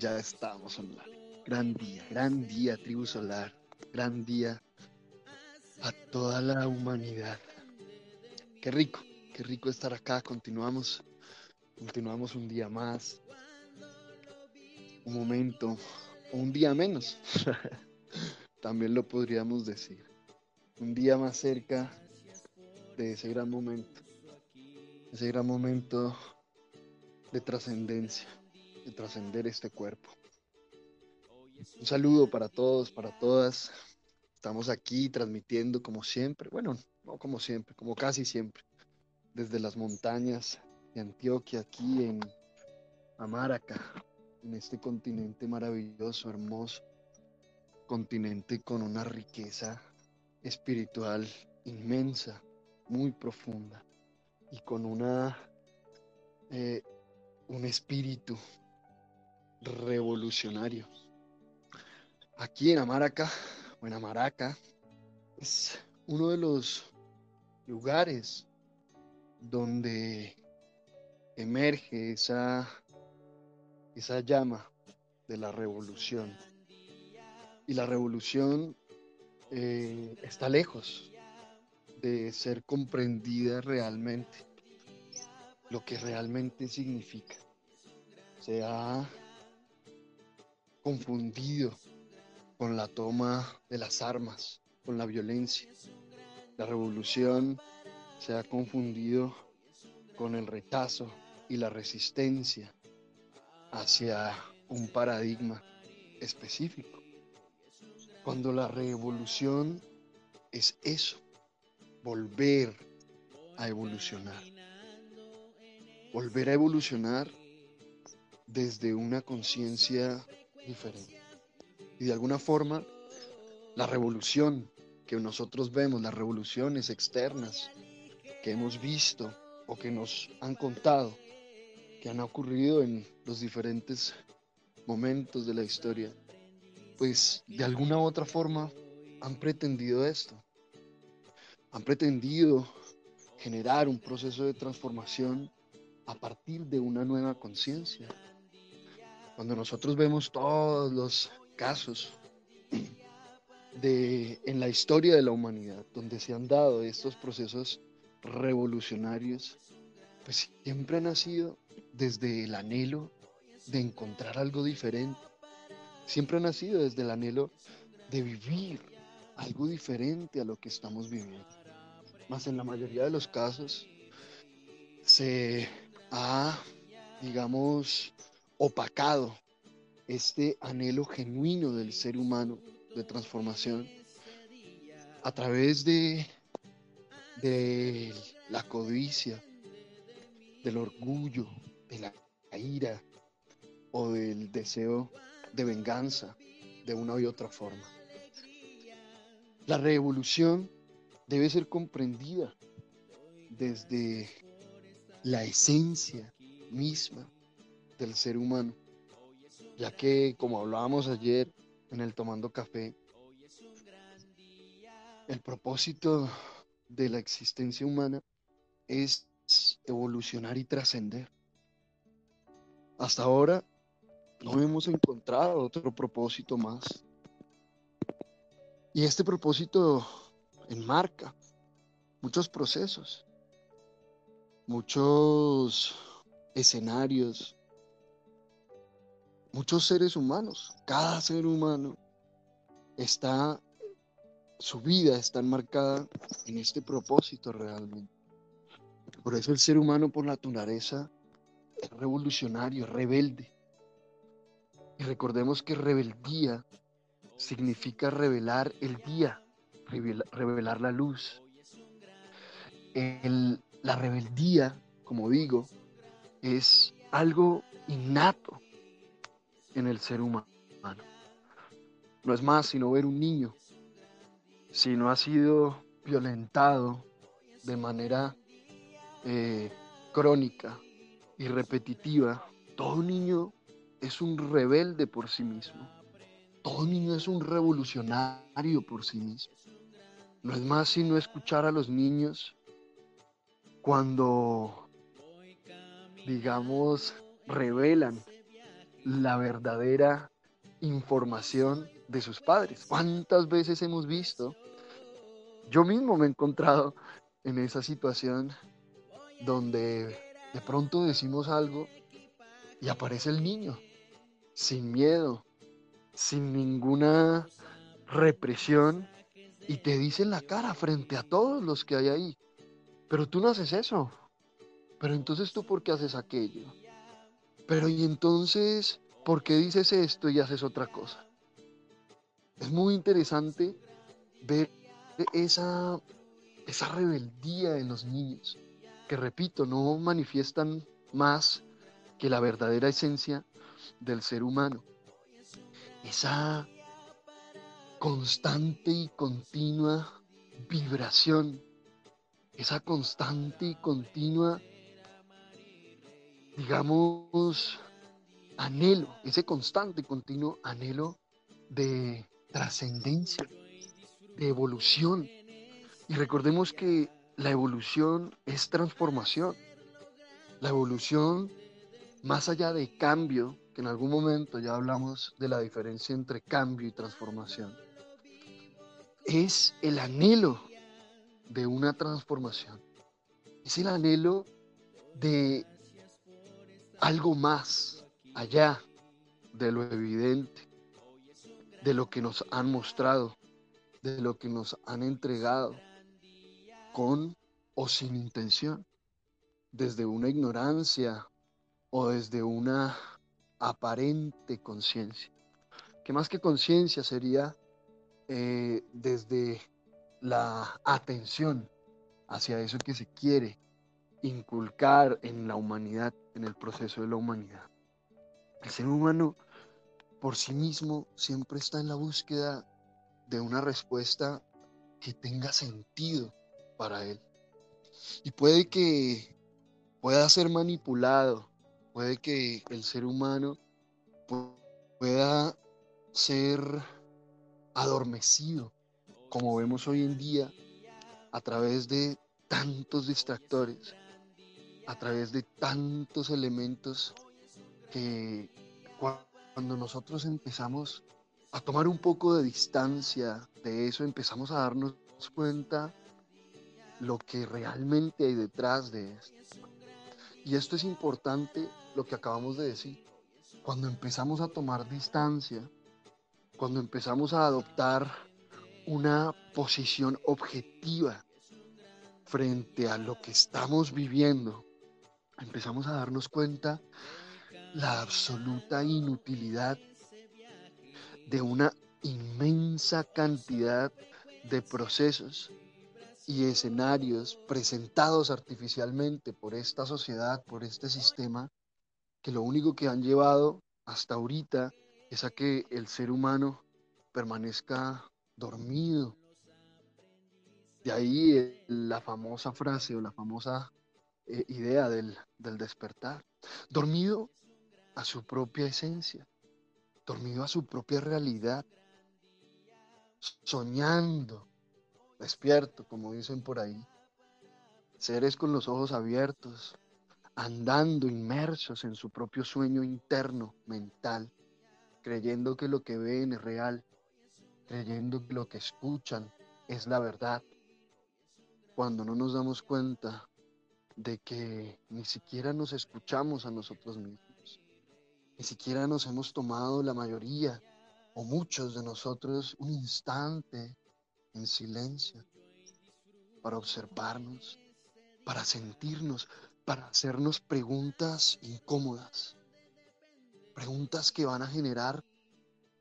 ya estamos online. Gran día, gran día, tribu solar. Gran día a toda la humanidad. Qué rico, qué rico estar acá. Continuamos, continuamos un día más. Un momento, un día menos. También lo podríamos decir. Un día más cerca de ese gran momento. Ese gran momento de trascendencia de trascender este cuerpo. Un saludo para todos, para todas. Estamos aquí transmitiendo como siempre, bueno, no como siempre, como casi siempre, desde las montañas de Antioquia, aquí en Amaraca, en este continente maravilloso, hermoso, continente con una riqueza espiritual inmensa, muy profunda y con una eh, un espíritu revolucionario. Aquí en Amaraca, o en Amaraca, es uno de los lugares donde emerge esa, esa llama de la revolución. Y la revolución eh, está lejos de ser comprendida realmente, lo que realmente significa. Se confundido con la toma de las armas, con la violencia. La revolución se ha confundido con el rechazo y la resistencia hacia un paradigma específico. Cuando la revolución es eso, volver a evolucionar. Volver a evolucionar desde una conciencia Y de alguna forma, la revolución que nosotros vemos, las revoluciones externas que hemos visto o que nos han contado, que han ocurrido en los diferentes momentos de la historia, pues de alguna u otra forma han pretendido esto. Han pretendido generar un proceso de transformación a partir de una nueva conciencia, cuando nosotros vemos todos los casos de, en la historia de la humanidad donde se han dado estos procesos revolucionarios, pues siempre han nacido desde el anhelo de encontrar algo diferente. Siempre ha nacido desde el anhelo de vivir algo diferente a lo que estamos viviendo. Más en la mayoría de los casos se ha, digamos, opacado este anhelo genuino del ser humano de transformación a través de, de la codicia, del orgullo, de la ira o del deseo de venganza de una y otra forma. La revolución debe ser comprendida desde la esencia misma del ser humano, ya que como hablábamos ayer en el Tomando Café, el propósito de la existencia humana es evolucionar y trascender. Hasta ahora no hemos encontrado otro propósito más. Y este propósito enmarca muchos procesos, muchos escenarios, muchos seres humanos, cada ser humano está, su vida está enmarcada en este propósito realmente. Por eso el ser humano por naturaleza es revolucionario, rebelde. Y recordemos que rebeldía significa revelar el día, revelar, la luz. la rebeldía, como digo, es algo innato en el ser humano. No es más sino ver un niño, si no ha sido violentado de manera eh, crónica y repetitiva, todo niño es un rebelde por sí mismo. Todo niño es un revolucionario por sí mismo. No es más sino escuchar a los niños cuando, digamos, revelan la verdadera información de sus padres. ¿Cuántas veces hemos visto? Yo mismo me he encontrado en esa situación donde de pronto decimos algo y aparece el niño, sin miedo, sin ninguna represión, y te dice en la cara frente a todos los que hay ahí, pero tú no haces eso, pero entonces tú por qué haces aquello, pero y entonces, ¿por qué dices esto y haces otra cosa? Es muy interesante ver esa, esa rebeldía en los niños, que repito, no manifiestan más que la verdadera esencia del ser humano. Esa constante y continua vibración, esa constante y continua, digamos, anhelo, ese constante y continuo anhelo de trascendencia, de evolución. Y recordemos que la evolución es transformación. La evolución más allá de cambio, que en algún momento ya hablamos de la diferencia entre cambio y transformación, es el anhelo de una transformación. Es el anhelo de algo más allá de lo evidente, de lo que nos han mostrado, de lo que nos han entregado, con o sin intención, desde una ignorancia o desde una aparente conciencia. Que más que conciencia sería eh, desde la atención hacia eso que se quiere inculcar en la humanidad, en el proceso de la humanidad. El ser humano por sí mismo siempre está en la búsqueda de una respuesta que tenga sentido para él. Y puede que pueda ser manipulado Puede que el ser humano pueda ser adormecido, como vemos hoy en día, a través de tantos distractores, a través de tantos elementos que cuando nosotros empezamos a tomar un poco de distancia de eso, empezamos a darnos cuenta lo que realmente hay detrás de esto. Y esto es importante lo que acabamos de decir. Cuando empezamos a tomar distancia, cuando empezamos a adoptar una posición objetiva frente a lo que estamos viviendo, empezamos a darnos cuenta la absoluta inutilidad de una inmensa cantidad de procesos y escenarios presentados artificialmente por esta sociedad, por este sistema, que lo único que han llevado hasta ahorita es a que el ser humano permanezca dormido. De ahí la famosa frase o la famosa eh, idea del, del despertar. Dormido a su propia esencia, dormido a su propia realidad, soñando, despierto, como dicen por ahí, seres con los ojos abiertos, andando inmersos en su propio sueño interno, mental, creyendo que lo que ven es real, creyendo que lo que escuchan es la verdad, cuando no nos damos cuenta de que ni siquiera nos escuchamos a nosotros mismos, ni siquiera nos hemos tomado la mayoría o muchos de nosotros un instante en silencio para observarnos, para sentirnos, para hacernos preguntas incómodas, preguntas que van a generar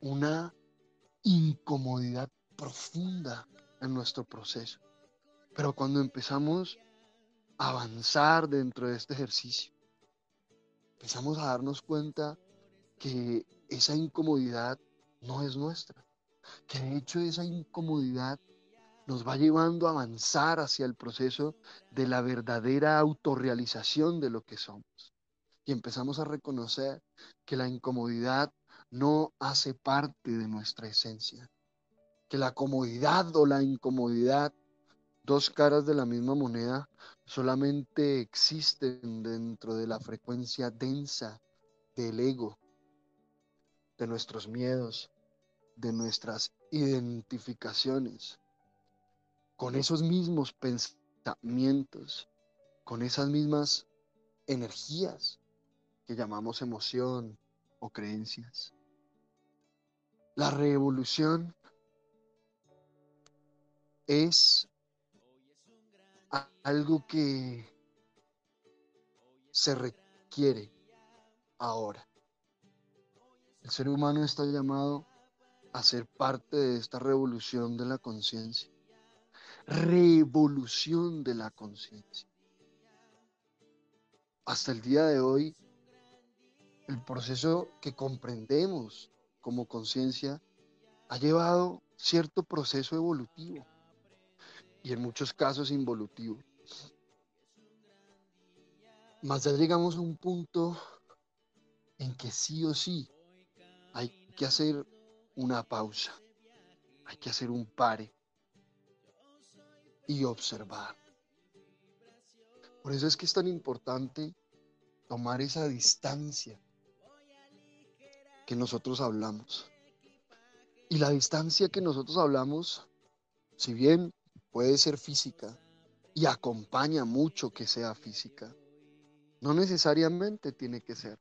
una incomodidad profunda en nuestro proceso. Pero cuando empezamos avanzar dentro de este ejercicio, empezamos a darnos cuenta que esa incomodidad no es nuestra, que de hecho esa incomodidad nos va llevando a avanzar hacia el proceso de la verdadera autorrealización de lo que somos. Y empezamos a reconocer que la incomodidad no hace parte de nuestra esencia, que la comodidad o la incomodidad, dos caras de la misma moneda, solamente existen dentro de la frecuencia densa del ego, de nuestros miedos, de nuestras identificaciones, con esos mismos pensamientos, con esas mismas energías que llamamos emoción o creencias. La revolución es algo que se requiere ahora. El ser humano está llamado a ser parte de esta revolución de la conciencia. Revolución de la conciencia. Hasta el día de hoy, el proceso que comprendemos como conciencia ha llevado cierto proceso evolutivo y en muchos casos involutivo. Más ya llegamos a un punto en que sí o sí hay que hacer una pausa, hay que hacer un pare y observar. Por eso es que es tan importante tomar esa distancia que nosotros hablamos. Y la distancia que nosotros hablamos, si bien puede ser física y acompaña mucho que sea física, no necesariamente tiene que ser.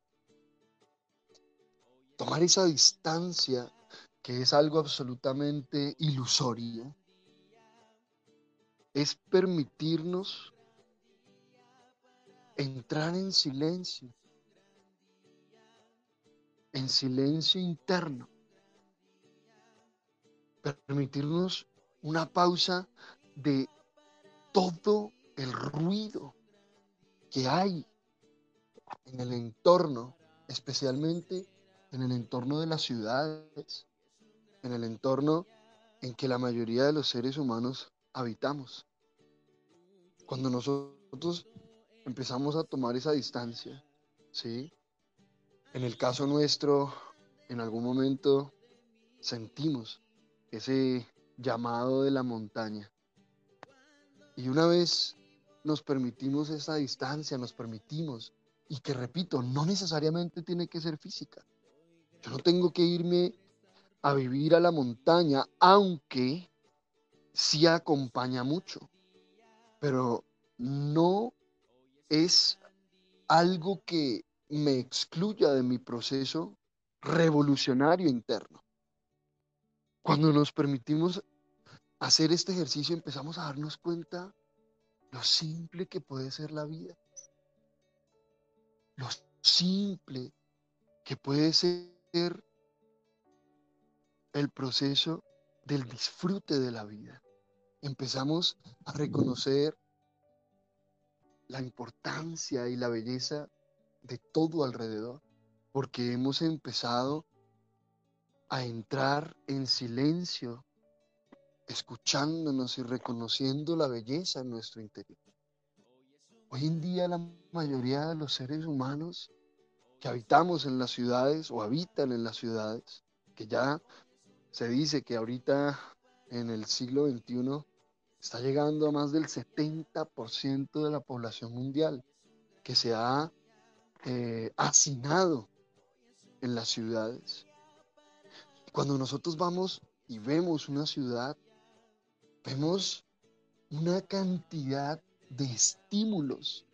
Tomar esa distancia, que es algo absolutamente ilusorio, es permitirnos entrar en silencio, en silencio interno, permitirnos una pausa de todo el ruido que hay en el entorno, especialmente en el entorno de las ciudades, en el entorno en que la mayoría de los seres humanos habitamos. Cuando nosotros empezamos a tomar esa distancia, ¿sí? En el caso nuestro, en algún momento sentimos ese llamado de la montaña. Y una vez nos permitimos esa distancia, nos permitimos, y que repito, no necesariamente tiene que ser física. Yo no tengo que irme a vivir a la montaña, aunque sí acompaña mucho, pero no es algo que me excluya de mi proceso revolucionario interno. Cuando nos permitimos hacer este ejercicio empezamos a darnos cuenta lo simple que puede ser la vida. Lo simple que puede ser el proceso del disfrute de la vida. Empezamos a reconocer la importancia y la belleza de todo alrededor, porque hemos empezado a entrar en silencio, escuchándonos y reconociendo la belleza en nuestro interior. Hoy en día la mayoría de los seres humanos que habitamos en las ciudades o habitan en las ciudades, que ya se dice que ahorita en el siglo XXI está llegando a más del 70% de la población mundial que se ha eh, hacinado en las ciudades. Cuando nosotros vamos y vemos una ciudad, vemos una cantidad de estímulos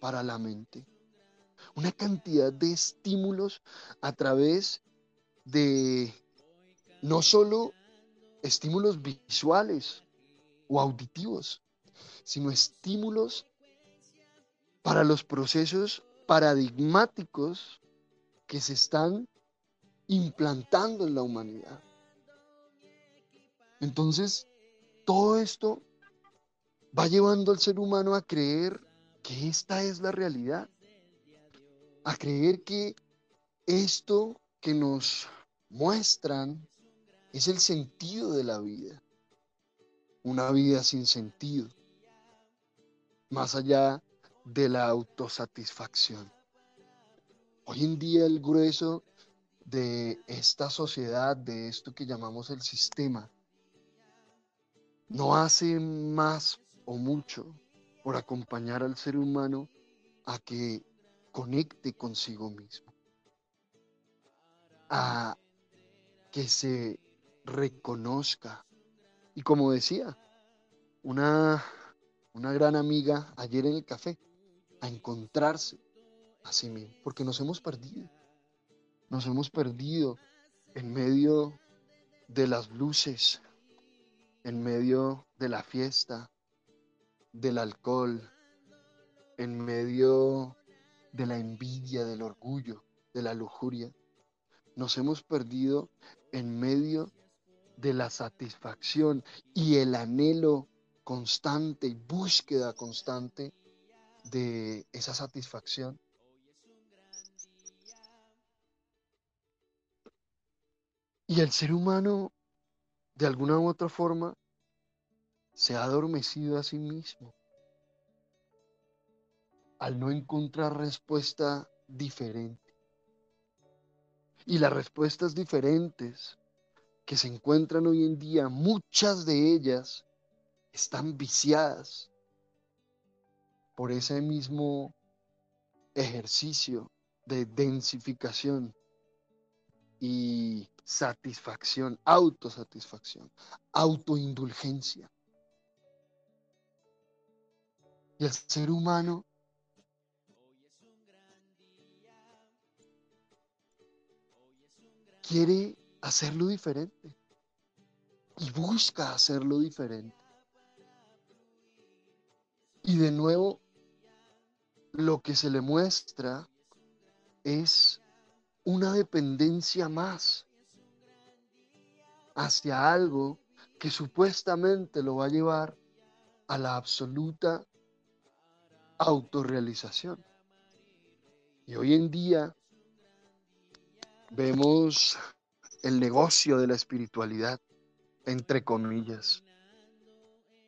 para la mente, una cantidad de estímulos a través de no solo estímulos visuales o auditivos, sino estímulos para los procesos paradigmáticos que se están implantando en la humanidad. Entonces, todo esto va llevando al ser humano a creer que esta es la realidad, a creer que esto que nos muestran es el sentido de la vida, una vida sin sentido, más allá de la autosatisfacción. Hoy en día el grueso de esta sociedad, de esto que llamamos el sistema, no hace más o mucho por acompañar al ser humano a que conecte consigo mismo, a que se reconozca. Y como decía, una, una gran amiga ayer en el café, a encontrarse a sí mismo, porque nos hemos perdido. Nos hemos perdido en medio de las luces, en medio de la fiesta, del alcohol, en medio de la envidia, del orgullo, de la lujuria. Nos hemos perdido en medio de la satisfacción y el anhelo constante y búsqueda constante de esa satisfacción. Y el ser humano, de alguna u otra forma, se ha adormecido a sí mismo al no encontrar respuesta diferente. Y las respuestas diferentes que se encuentran hoy en día, muchas de ellas están viciadas por ese mismo ejercicio de densificación y satisfacción, autosatisfacción, autoindulgencia. El ser humano quiere hacerlo diferente y busca hacerlo diferente. Y de nuevo, lo que se le muestra es una dependencia más hacia algo que supuestamente lo va a llevar a la absoluta autorrealización. Y hoy en día vemos el negocio de la espiritualidad, entre comillas.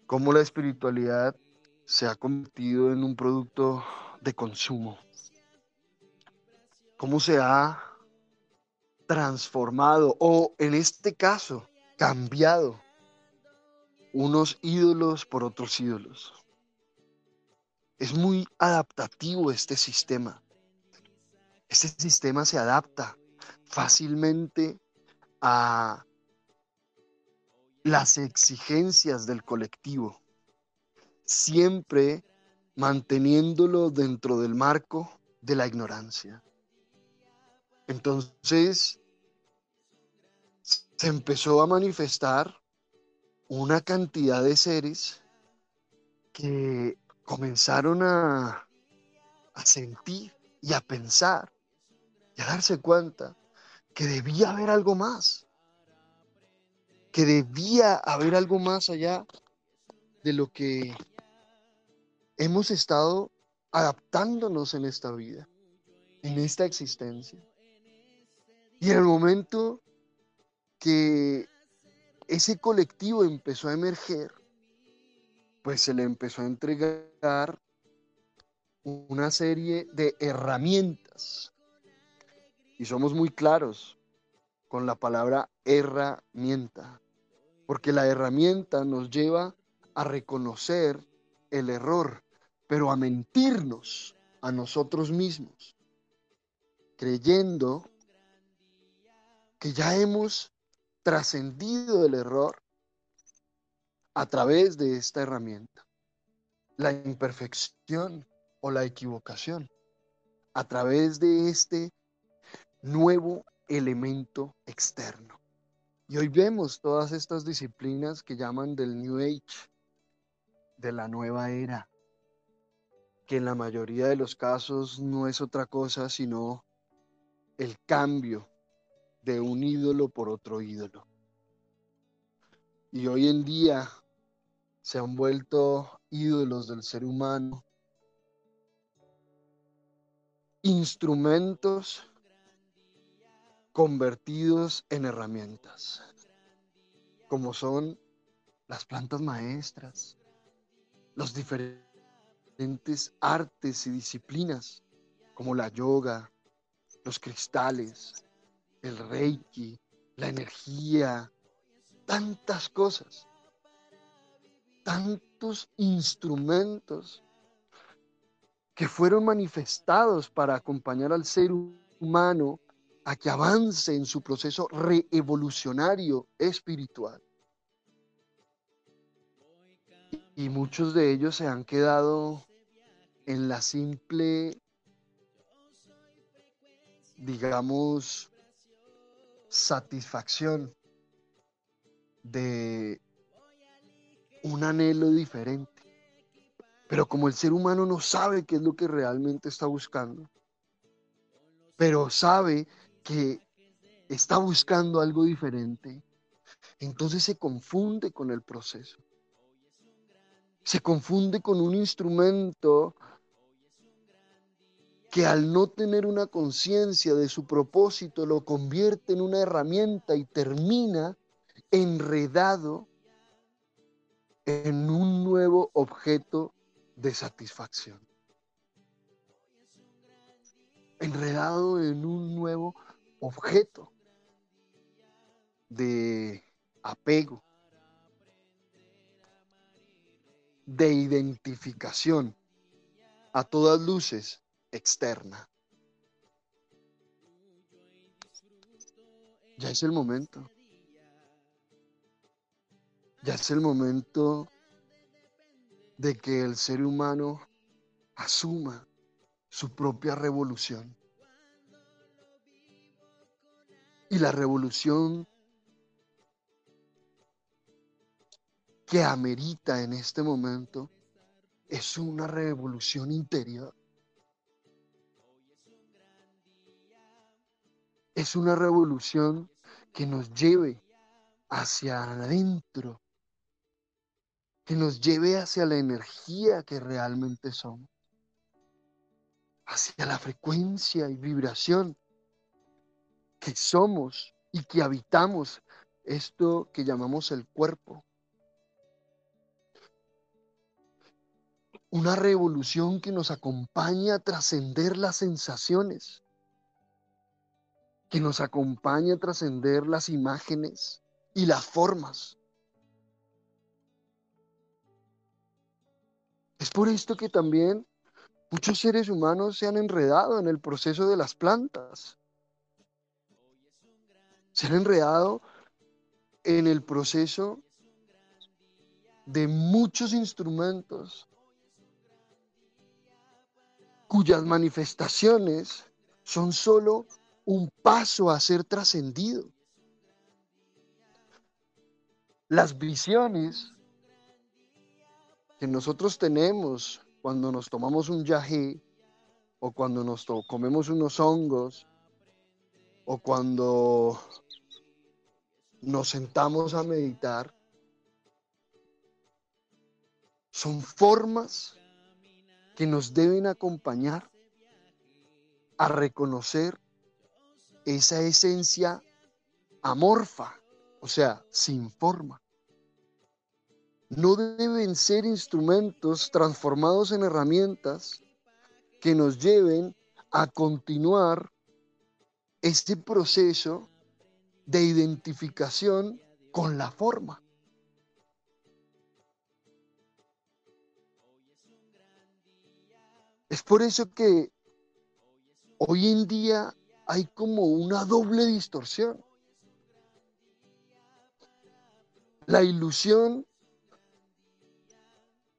Cómo la espiritualidad se ha convertido en un producto de consumo. Cómo se ha transformado o en este caso cambiado unos ídolos por otros ídolos. Es muy adaptativo este sistema. Este sistema se adapta fácilmente a las exigencias del colectivo, siempre manteniéndolo dentro del marco de la ignorancia. Entonces, se empezó a manifestar una cantidad de seres que comenzaron a, a sentir y a pensar y a darse cuenta que debía haber algo más, que debía haber algo más allá de lo que hemos estado adaptándonos en esta vida, en esta existencia. Y en el momento que ese colectivo empezó a emerger, pues se le empezó a entregar una serie de herramientas. Y somos muy claros con la palabra herramienta, porque la herramienta nos lleva a reconocer el error, pero a mentirnos a nosotros mismos, creyendo que ya hemos trascendido el error a través de esta herramienta, la imperfección o la equivocación, a través de este nuevo elemento externo. Y hoy vemos todas estas disciplinas que llaman del New Age, de la nueva era, que en la mayoría de los casos no es otra cosa sino el cambio de un ídolo por otro ídolo. Y hoy en día se han vuelto ídolos del ser humano, instrumentos convertidos en herramientas, como son las plantas maestras, los diferentes artes y disciplinas, como la yoga, los cristales, el reiki, la energía, tantas cosas, tantos instrumentos que fueron manifestados para acompañar al ser humano a que avance en su proceso reevolucionario espiritual. Y muchos de ellos se han quedado en la simple, digamos, satisfacción de un anhelo diferente. Pero como el ser humano no sabe qué es lo que realmente está buscando, pero sabe que está buscando algo diferente, entonces se confunde con el proceso. Se confunde con un instrumento que al no tener una conciencia de su propósito lo convierte en una herramienta y termina enredado en un nuevo objeto de satisfacción. Enredado en un nuevo objeto de apego, de identificación a todas luces externa. Ya es el momento. Ya es el momento de que el ser humano asuma su propia revolución. Y la revolución que amerita en este momento es una revolución interior. Es una revolución que nos lleve hacia adentro, que nos lleve hacia la energía que realmente somos, hacia la frecuencia y vibración que somos y que habitamos esto que llamamos el cuerpo. Una revolución que nos acompaña a trascender las sensaciones, que nos acompaña a trascender las imágenes y las formas. Es por esto que también muchos seres humanos se han enredado en el proceso de las plantas. Se han enredado en el proceso de muchos instrumentos cuyas manifestaciones son solo un paso a ser trascendido. Las visiones que nosotros tenemos cuando nos tomamos un yagé o cuando nos comemos unos hongos o cuando nos sentamos a meditar son formas que nos deben acompañar a reconocer esa esencia amorfa, o sea, sin forma. No deben ser instrumentos transformados en herramientas que nos lleven a continuar este proceso de identificación con la forma. Es por eso que hoy en día hay como una doble distorsión. La ilusión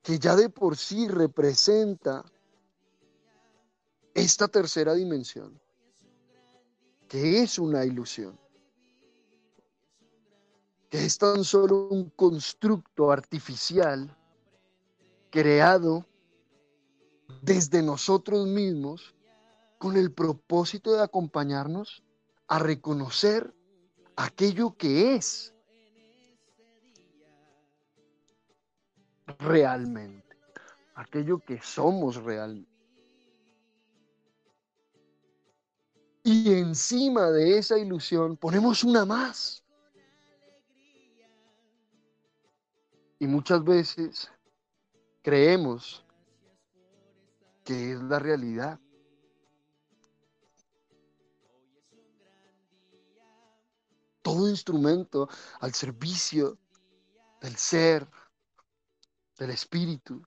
que ya de por sí representa esta tercera dimensión, que es una ilusión, que es tan solo un constructo artificial creado desde nosotros mismos con el propósito de acompañarnos a reconocer aquello que es realmente, aquello que somos realmente. Y encima de esa ilusión ponemos una más. Y muchas veces creemos que es la realidad. todo instrumento al servicio del ser, del espíritu,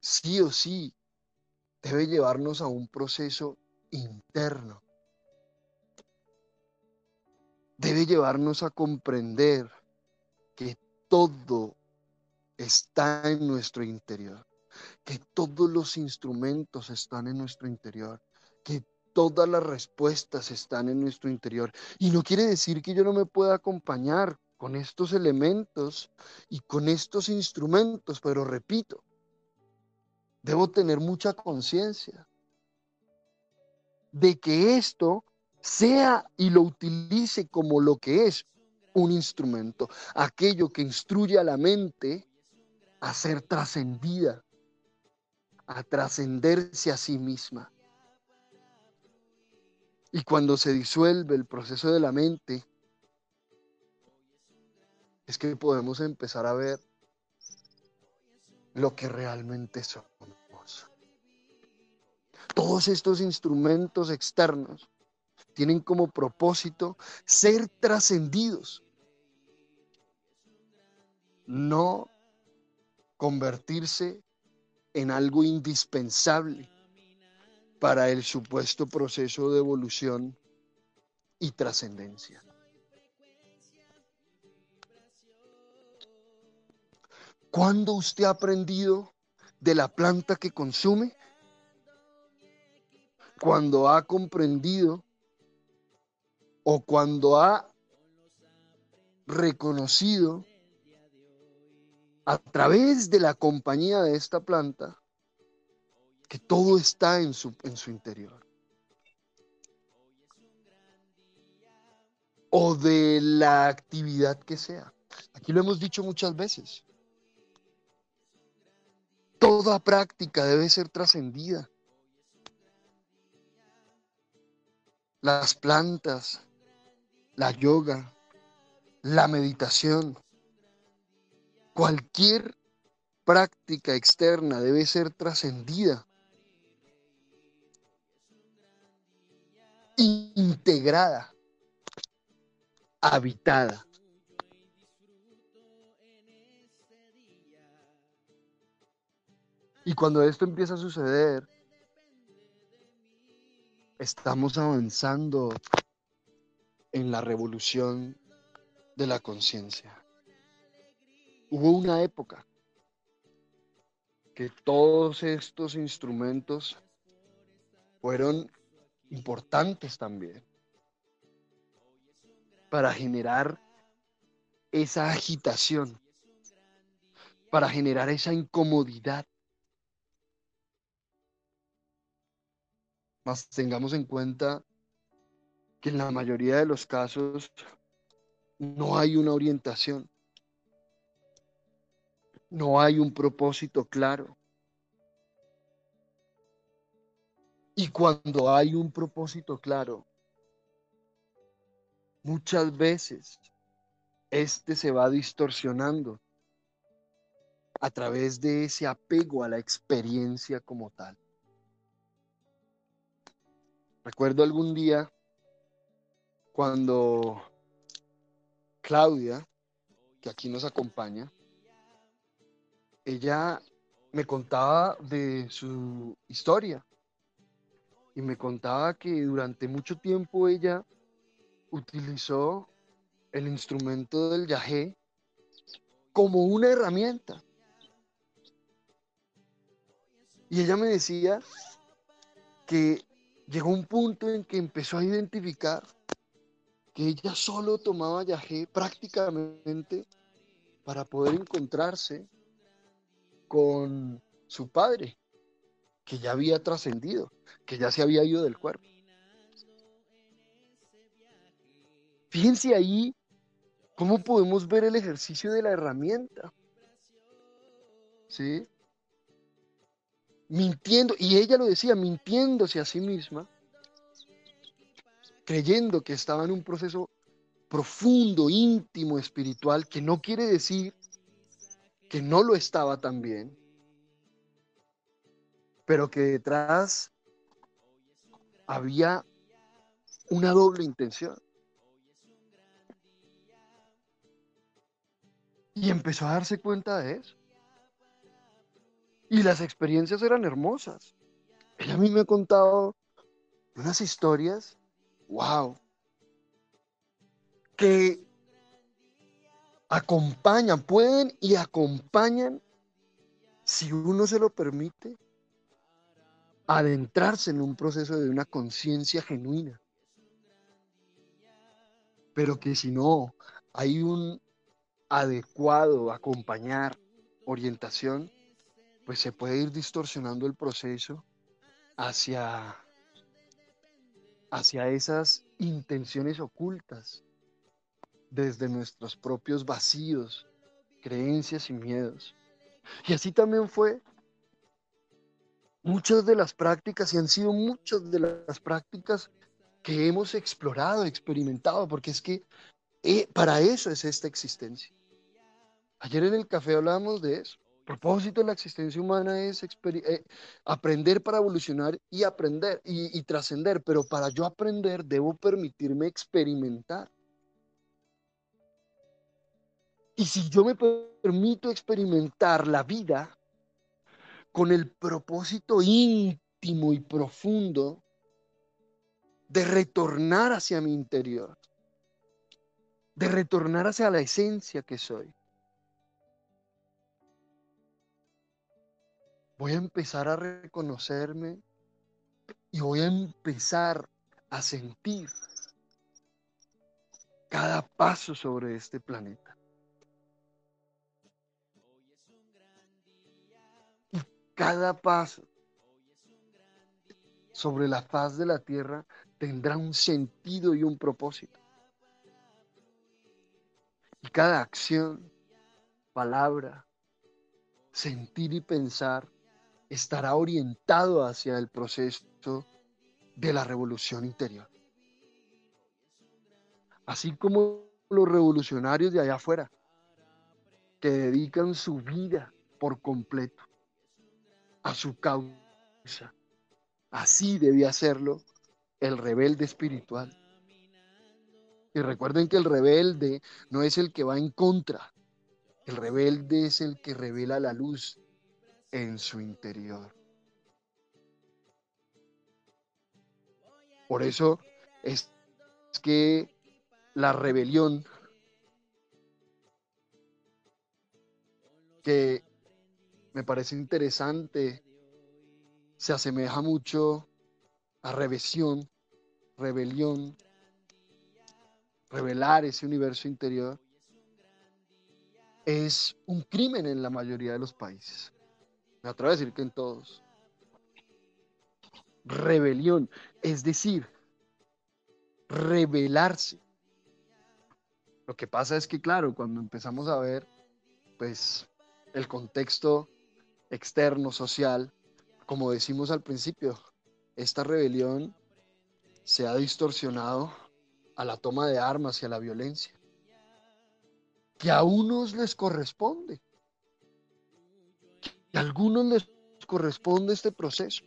sí o sí debe llevarnos a un proceso interno debe llevarnos a comprender que todo está en nuestro interior, que todos los instrumentos están en nuestro interior, que todas las respuestas están en nuestro interior. Y no quiere decir que yo no me pueda acompañar con estos elementos y con estos instrumentos, pero repito, debo tener mucha conciencia de que esto sea y lo utilice como lo que es un instrumento, aquello que instruye a la mente a ser trascendida, a trascenderse a sí misma. Y cuando se disuelve el proceso de la mente, es que podemos empezar a ver lo que realmente somos. Todos estos instrumentos externos tienen como propósito ser trascendidos, no convertirse en algo indispensable para el supuesto proceso de evolución y trascendencia. ¿Cuándo usted ha aprendido de la planta que consume? Cuando ha comprendido o cuando ha reconocido a través de la compañía de esta planta que todo está en su, en su interior. O de la actividad que sea. Aquí lo hemos dicho muchas veces. Toda práctica debe ser trascendida. Las plantas, la yoga, la meditación, cualquier práctica externa debe ser trascendida integrada, habitada. Y cuando esto empieza a suceder, estamos avanzando en la revolución de la conciencia. Hubo una época que todos estos instrumentos fueron importantes también para generar esa agitación, para generar esa incomodidad. Más tengamos en cuenta que en la mayoría de los casos no hay una orientación, no hay un propósito claro. Y cuando hay un propósito claro, muchas veces este se va distorsionando a través de ese apego a la experiencia como tal. Recuerdo algún día cuando Claudia, que aquí nos acompaña, ella me contaba de su historia y me contaba que durante mucho tiempo ella utilizó el instrumento del yagé como una herramienta. Y ella me decía que llegó un punto en que empezó a identificar que ella solo tomaba yagé prácticamente para poder encontrarse con su padre, que ya había trascendido, que ya se había ido del cuerpo. Fíjense ahí cómo podemos ver el ejercicio de la herramienta. ¿Sí? Mintiendo, y ella lo decía, mintiéndose a sí misma, creyendo que estaba en un proceso profundo, íntimo, espiritual, que no quiere decir que no lo estaba también, pero que detrás había una doble intención. Y empezó a darse cuenta de eso. Y las experiencias eran hermosas. Ella a mí me ha contado unas historias, wow, que acompañan, pueden y acompañan, si uno se lo permite, adentrarse en un proceso de una conciencia genuina. Pero que si no hay un adecuado acompañar, orientación, pues se puede ir distorsionando el proceso hacia, hacia esas intenciones ocultas desde nuestros propios vacíos, creencias y miedos. Y así también fue. Muchas de las prácticas, y han sido muchas de las prácticas que hemos explorado, experimentado, porque es que eh, para eso es esta existencia. Ayer en el café hablábamos de eso. Propósito de la existencia humana es eh, aprender para evolucionar y aprender y trascender, pero para yo aprender debo permitirme experimentar. Y si yo me permito experimentar la vida con el propósito íntimo y profundo de retornar hacia mi interior, de retornar hacia la esencia que soy, voy a empezar a reconocerme y voy a empezar a sentir cada paso sobre este planeta. Y cada paso sobre la faz de la tierra tendrá un sentido y un propósito. Y cada acción, palabra, sentir y pensar estará orientado hacia el proceso de la revolución interior. Así como los revolucionarios de allá afuera, que dedican su vida por completo a su causa. Así debía hacerlo el rebelde espiritual. Y recuerden que el rebelde no es el que va en contra, el rebelde es el que revela la luz, en su interior. Por eso es que la rebelión que me parece interesante se asemeja mucho a revesión, rebelión, revelar ese universo interior, es un crimen en la mayoría de los países. Me atrevo a decir que en todos. Rebelión, es decir, rebelarse. Lo que pasa es que, claro, cuando empezamos a ver, pues, el contexto externo, social, como decimos al principio, esta rebelión se ha distorsionado a la toma de armas y a la violencia, que a unos les corresponde, a algunos les corresponde este proceso.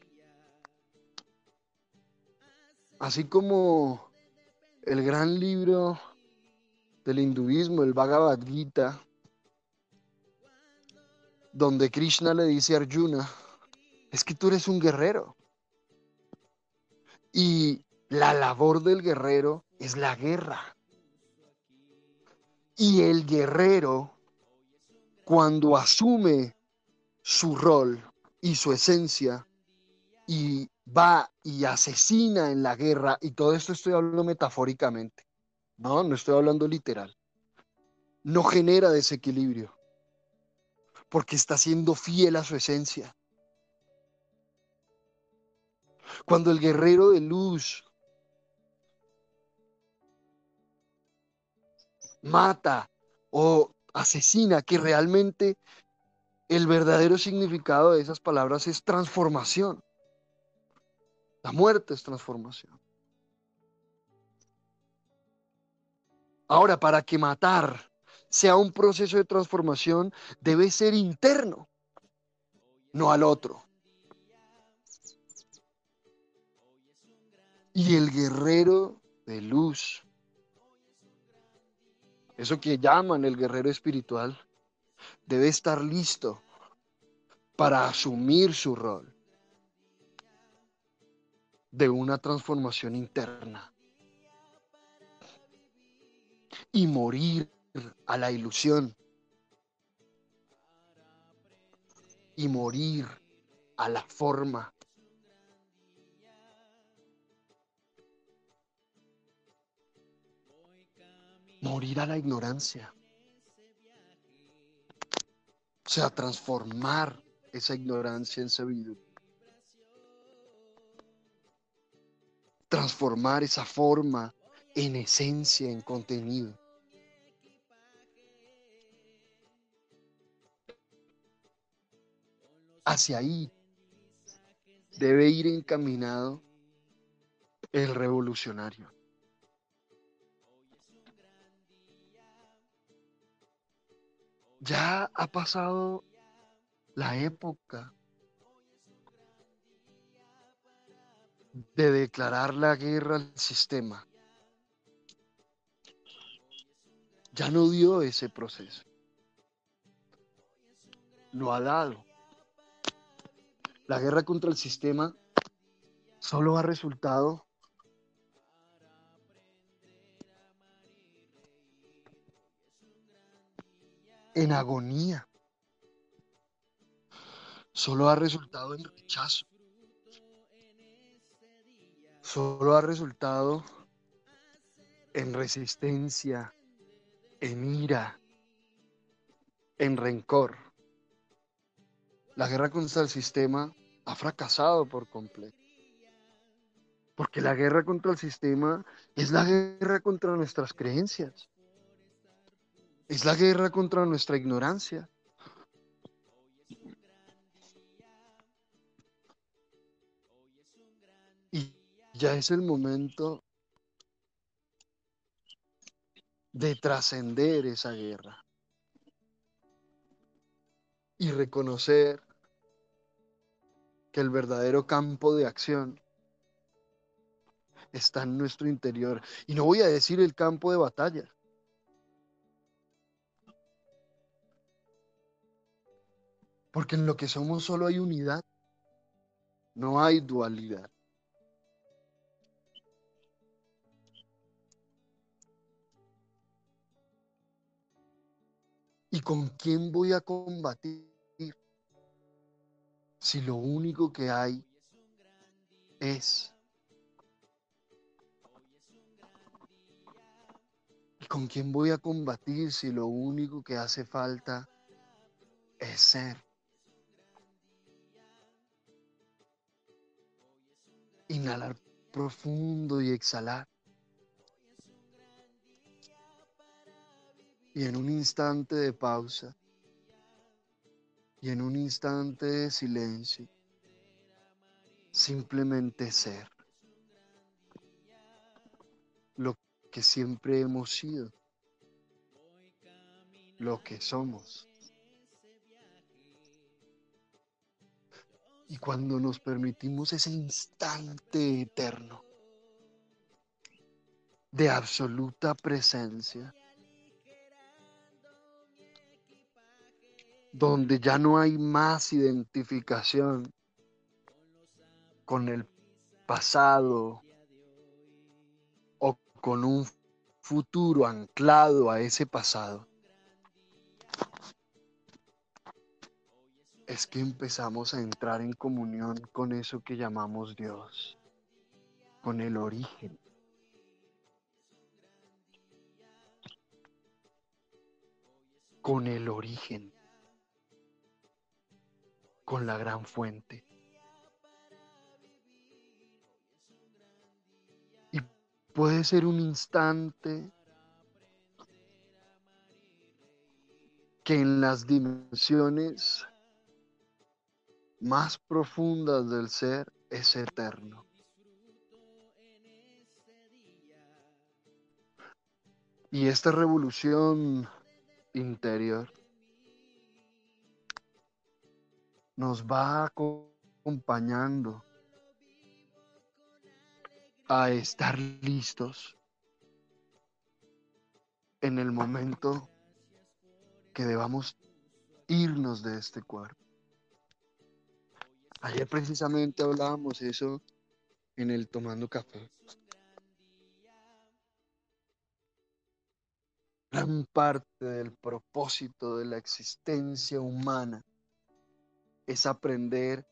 Así como el gran libro del hinduismo, el Bhagavad Gita, donde Krishna le dice a Arjuna, es que tú eres un guerrero. Y la labor del guerrero es la guerra. Y el guerrero, cuando asume su rol y su esencia y va y asesina en la guerra, y todo esto estoy hablando metafóricamente, no, no estoy hablando literal, no genera desequilibrio, porque está siendo fiel a su esencia. Cuando el guerrero de luz mata o asesina, que realmente el verdadero significado de esas palabras es transformación. La muerte es transformación. Ahora, para que matar sea un proceso de transformación, debe ser interno, no al otro. Y el guerrero de luz, eso que llaman el guerrero espiritual, debe estar listo para asumir su rol de una transformación interna. y morir a la ilusión y morir a la forma. Morir a la ignorancia. O sea, transformar esa ignorancia en sabiduría. Transformar esa forma en esencia, en contenido. Hacia ahí debe ir encaminado el revolucionario. Ya ha pasado la época de declarar la guerra al sistema. ya no dio ese proceso. Lo ha dado. La guerra contra el sistema solo ha resultado en agonía. Solo ha resultado en rechazo. Solo ha resultado en resistencia, en ira, en rencor. La guerra contra el sistema ha fracasado por completo. Porque la guerra contra el sistema es la guerra contra nuestras creencias. Es la guerra contra nuestra ignorancia. Y ya es el momento de trascender esa guerra y reconocer que el verdadero campo de acción está en nuestro interior. Y no voy a decir el campo de batalla. Porque en lo que somos solo hay unidad, no hay dualidad. ¿Y con quién voy a combatir? Si lo único que hay es. ¿Y con quién voy a combatir si lo único que hace falta es ser? Inhalar profundo y exhalar. y en un instante de pausa y en un instante de silencio, simplemente ser lo que siempre hemos sido, lo que somos. Y cuando nos permitimos ese instante eterno de absoluta presencia, donde ya no hay más identificación con el pasado o con un futuro anclado a ese pasado, es que empezamos a entrar en comunión con eso que llamamos Dios, con el origen. Con el origen con la gran fuente. Y puede ser un instante que en las dimensiones más profundas del ser es eterno. Y esta revolución interior nos va acompañando a estar listos en el momento que debamos irnos de este cuerpo. Ayer precisamente hablábamos eso en el tomando café. gran parte del propósito de la existencia humana es aprender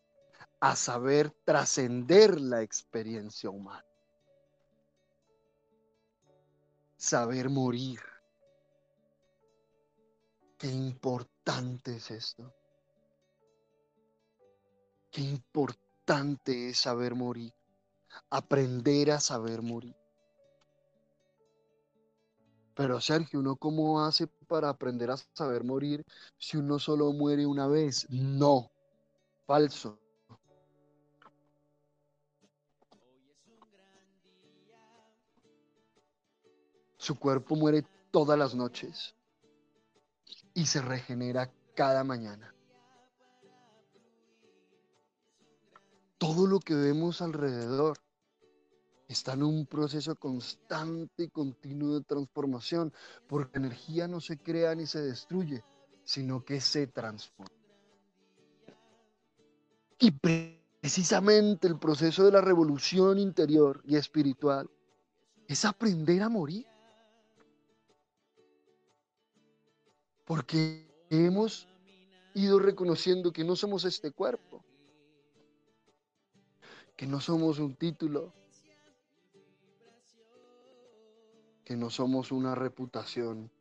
a saber trascender la experiencia humana. Saber morir. Qué importante es esto. Qué importante es saber morir. Aprender a saber morir. Pero Sergio, ¿uno cómo hace para aprender a saber morir si uno solo muere una vez? No, falso. Su cuerpo muere todas las noches y se regenera cada mañana. Todo lo que vemos alrededor está en un proceso constante y continuo de transformación, porque la energía no se crea ni se destruye, sino que se transforma. Y precisamente el proceso de la revolución interior y espiritual es aprender a morir. Porque hemos ido reconociendo que no somos este cuerpo, que no somos un título, que no somos una reputación.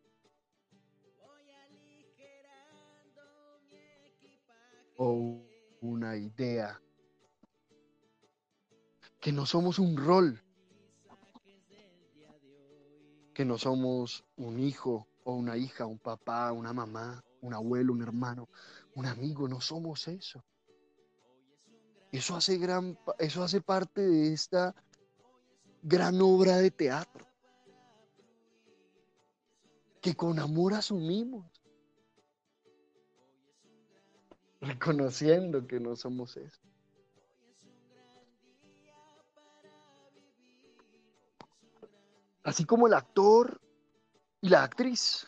O una idea. Que no somos un rol. Que no somos un hijo o una hija, un papá, una mamá, un abuelo, un hermano, un amigo. No somos eso. Eso hace, gran, eso hace parte de esta gran obra de teatro que con amor asumimos, reconociendo que no somos eso. Así como el actor y la actriz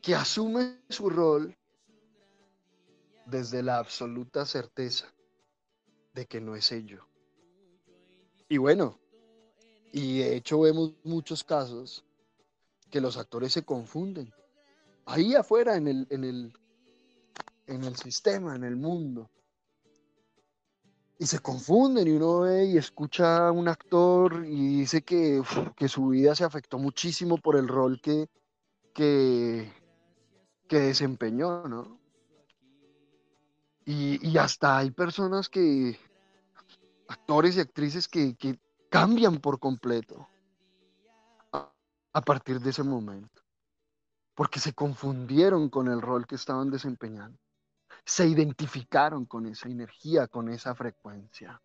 que asume su rol desde la absoluta certeza de que no es ello. Y bueno, y de hecho vemos muchos casos que los actores se confunden. Ahí afuera en el, en el, en el sistema, en el mundo. Y se confunden y uno ve y escucha a un actor y dice que, que su vida se afectó muchísimo por el rol que, que, que desempeñó, ¿no? Y, hasta hay personas que, actores y actrices que, que cambian por completo a partir de ese momento, porque se confundieron con el rol que estaban desempeñando, se identificaron con esa energía, con esa frecuencia.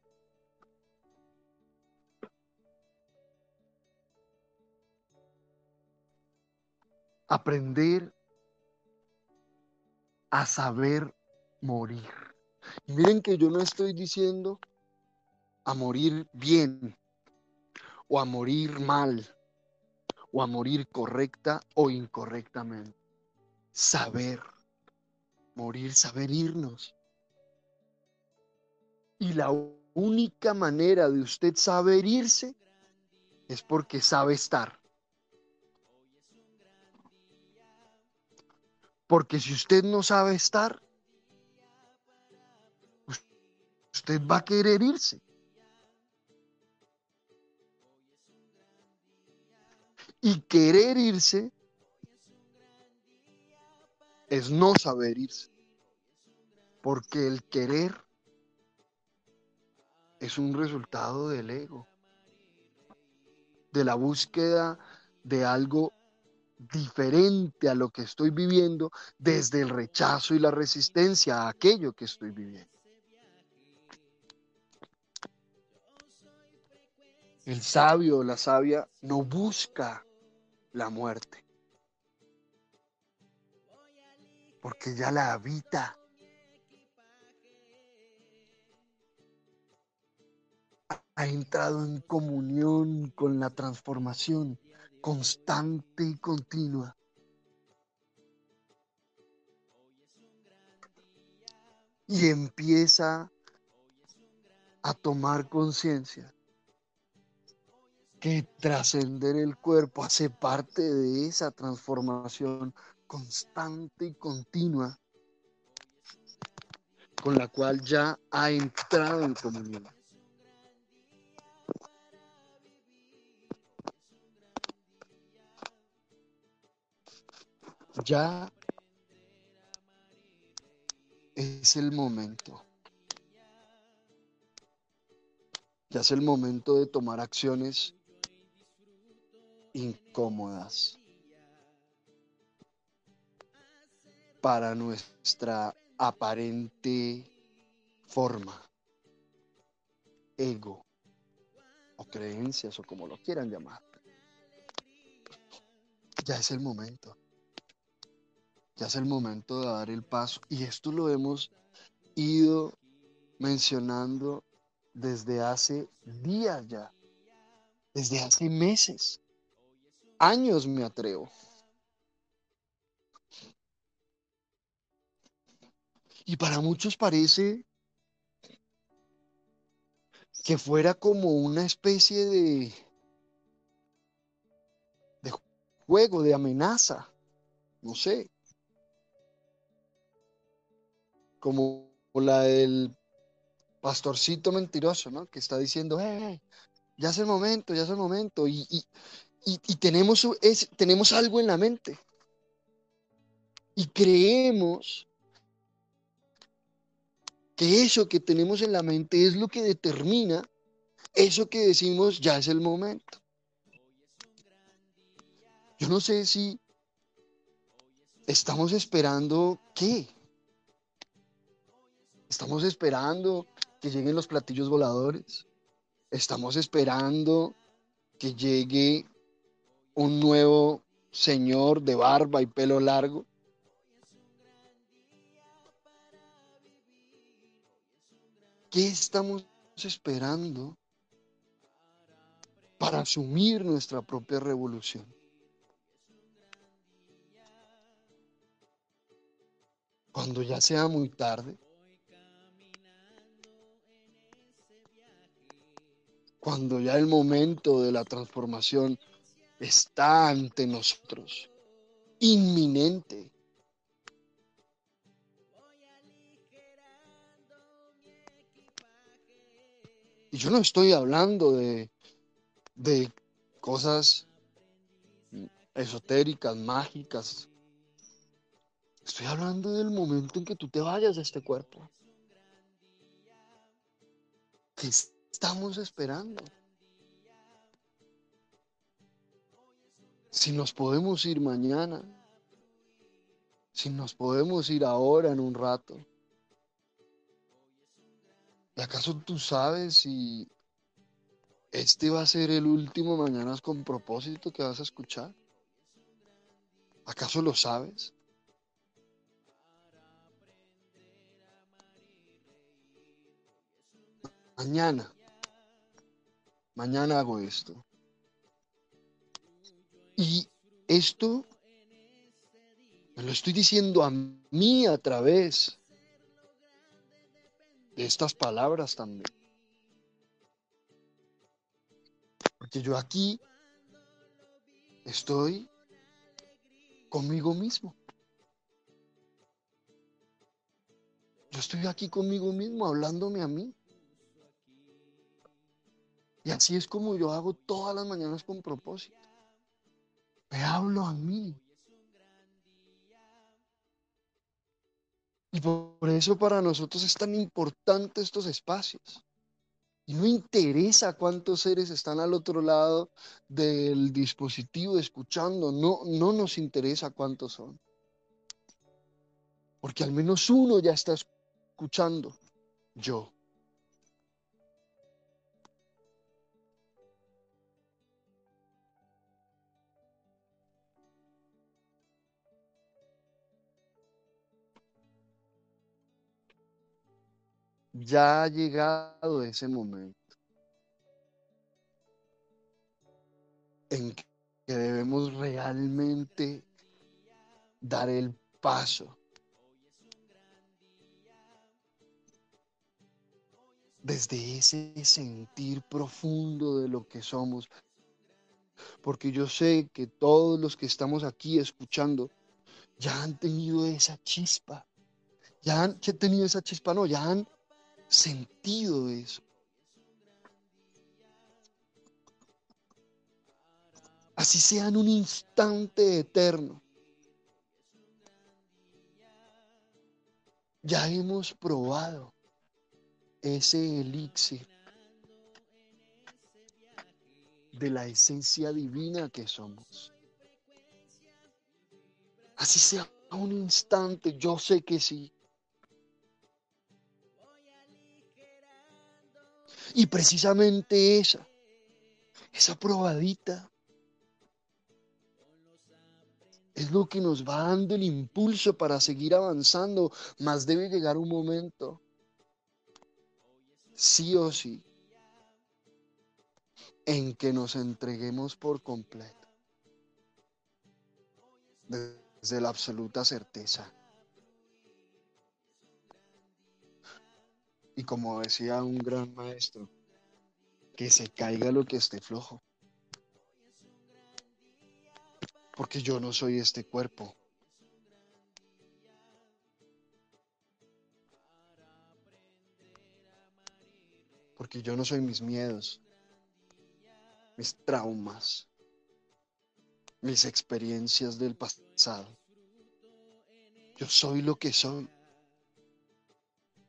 Aprender a saber morir. Miren que yo no estoy diciendo a morir bien o a morir mal o a morir correcta o incorrectamente. Saber morir, saber irnos. Y la única manera de usted saber irse es porque sabe estar. Porque si usted no sabe estar, usted va a querer irse. Y querer irse es no saber irse. Porque el querer es un resultado del ego, de la búsqueda de algo diferente a lo que estoy viviendo desde el rechazo y la resistencia a aquello que estoy viviendo. El sabio o la sabia no busca la muerte. Porque ya la habita. Ha entrado en comunión con la transformación constante y continua. Y empieza a tomar conciencia trascender el cuerpo hace parte de esa transformación constante y continua con la cual ya ha entrado en comunión. Ya es el momento. Ya es el momento de tomar acciones incómodas para nuestra aparente forma, ego o creencias o como lo quieran llamar. Ya es el momento. Ya es el momento de dar el paso. Y esto lo hemos ido mencionando desde hace días ya, desde hace meses, años me atrevo. Y para muchos parece que fuera como una especie de, de juego, de amenaza, no sé, como la del pastorcito mentiroso, ¿no? Que está diciendo, eh, ya es el momento, ya es el momento. Y, tenemos, es, tenemos algo en la mente. Y creemos que eso que tenemos en la mente es lo que determina eso que decimos ya es el momento. Yo no sé si estamos esperando qué. Estamos esperando que lleguen los platillos voladores. Estamos esperando que llegue un nuevo señor de barba y pelo largo. ¿Qué estamos esperando para asumir nuestra propia revolución? Cuando ya sea muy tarde, cuando ya el momento de la transformación está ante nosotros, inminente. Y yo no estoy hablando de, de cosas esotéricas, mágicas. Estoy hablando del momento en que tú te vayas de este cuerpo estamos esperando? Si nos podemos ir mañana, si nos podemos ir ahora en un rato. ¿Y acaso tú sabes si este va a ser el último Mañanas con propósito que vas a escuchar? ¿Acaso lo sabes? Mañana mañana hago esto. Y esto me lo estoy diciendo a mí a través de estas palabras también. Porque yo aquí estoy conmigo mismo. Yo estoy aquí conmigo mismo, hablándome a mí. Y así es como yo hago todas las mañanas con propósito. Me hablo a mí. Y por eso para nosotros es tan importante estos espacios. Y no interesa cuántos seres están al otro lado del dispositivo escuchando, no, no nos interesa cuántos son. Porque al menos uno ya está escuchando, yo. Ya ha llegado ese momento en que debemos realmente dar el paso desde ese sentir profundo de lo que somos, porque yo sé que todos los que estamos aquí escuchando ya han tenido esa chispa, ya han tenido esa chispa, no, ya han sentido eso. Así sea en un instante eterno. Ya hemos probado ese elixir de la esencia divina que somos. Así sea un instante, yo sé que sí. Y precisamente esa, esa probadita, es lo que nos va dando el impulso para seguir avanzando, más debe llegar un momento, sí o sí, en que nos entreguemos por completo, desde la absoluta certeza. Y como decía un gran maestro, que se caiga lo que esté flojo. Porque yo no soy este cuerpo. Porque yo no soy mis miedos mis traumas, mis experiencias del pasado. Yo soy lo que soy.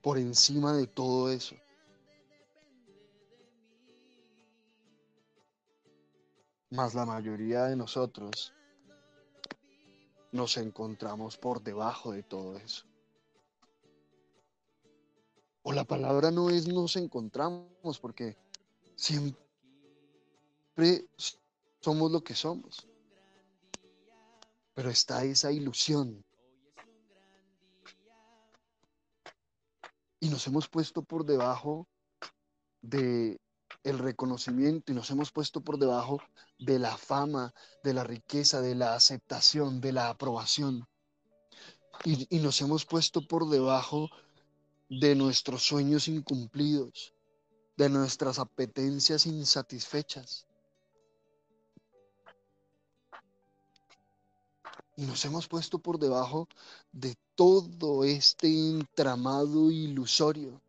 Por encima de todo eso. Más la mayoría de nosotros nos encontramos por debajo de todo eso. O la palabra no es nos encontramos porque siempre somos lo que somos. Pero está esa ilusión. Y nos hemos puesto por debajo de el reconocimiento y nos hemos puesto por debajo de la fama, de la riqueza, de la aceptación, de la aprobación. Y, y nos hemos puesto por debajo de nuestros sueños incumplidos, de nuestras apetencias insatisfechas. Y nos hemos puesto por debajo de todo este entramado ilusorio.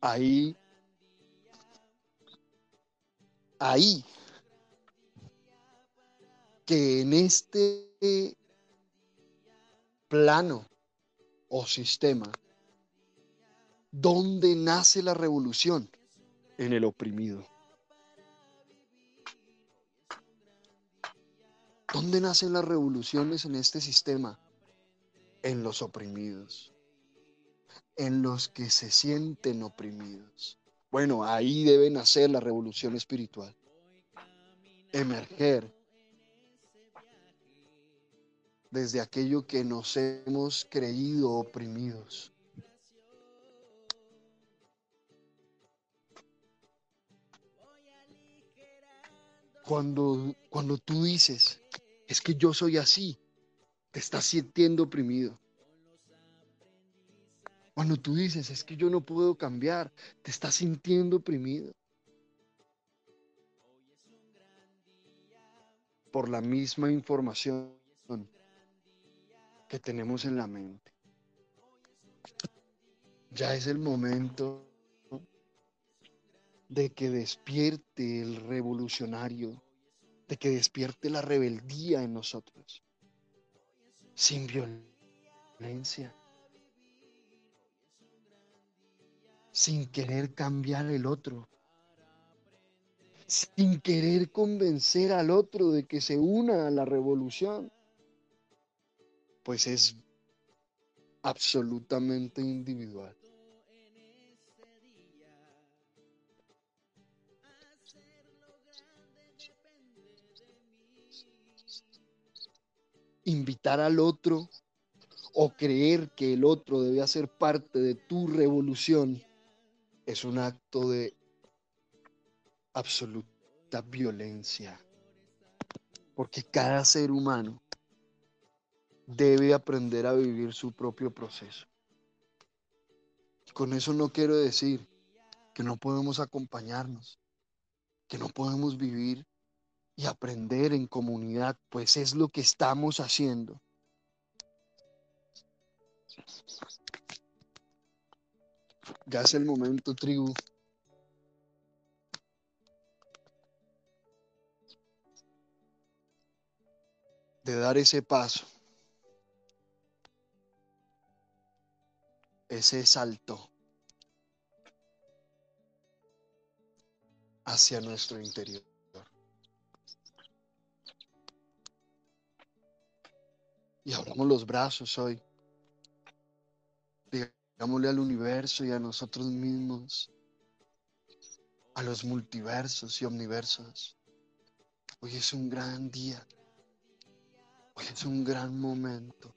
Ahí, ahí, que en este plano o sistema ¿Dónde nace la revolución? En el oprimido. ¿Dónde nacen las revoluciones en este sistema? En los oprimidos, en los que se sienten oprimidos. Bueno, ahí debe nacer la revolución espiritual. Emerger desde aquello que nos hemos creído oprimidos. Cuando, cuando tú dices, es que yo soy así, te estás sintiendo oprimido. Cuando tú dices, es que yo no puedo cambiar, te estás sintiendo oprimido. Por la misma información que tenemos en la mente. Ya es el momento de que despierte el revolucionario, de que despierte la rebeldía en nosotros, sin violencia, sin querer cambiar el otro, sin querer convencer al otro de que se una a la revolución pues es absolutamente individual. Invitar al otro o creer que el otro debe hacer parte de tu revolución es un acto de absoluta violencia. porque cada ser humano debe aprender a vivir su propio proceso. Con eso no quiero decir que no podemos acompañarnos, que no podemos vivir y aprender en comunidad, pues es lo que estamos haciendo. Ya es el momento, tribu. De dar ese paso. Ese salto hacia nuestro interior. Y abramos los brazos hoy. Digámosle al universo y a nosotros mismos, a los multiversos y omniversos. Hoy es un gran día. Hoy es un gran momento.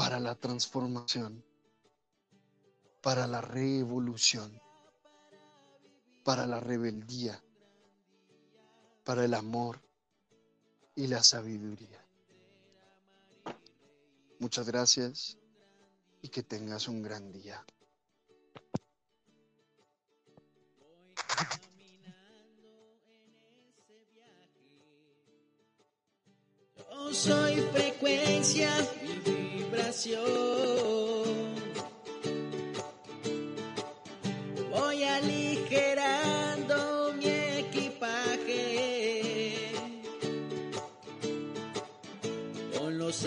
Para la transformación, para la revolución, para la rebeldía para el amor y la sabiduría. Muchas gracias y que tengas un gran día. Voy aligerando mi equipaje con los.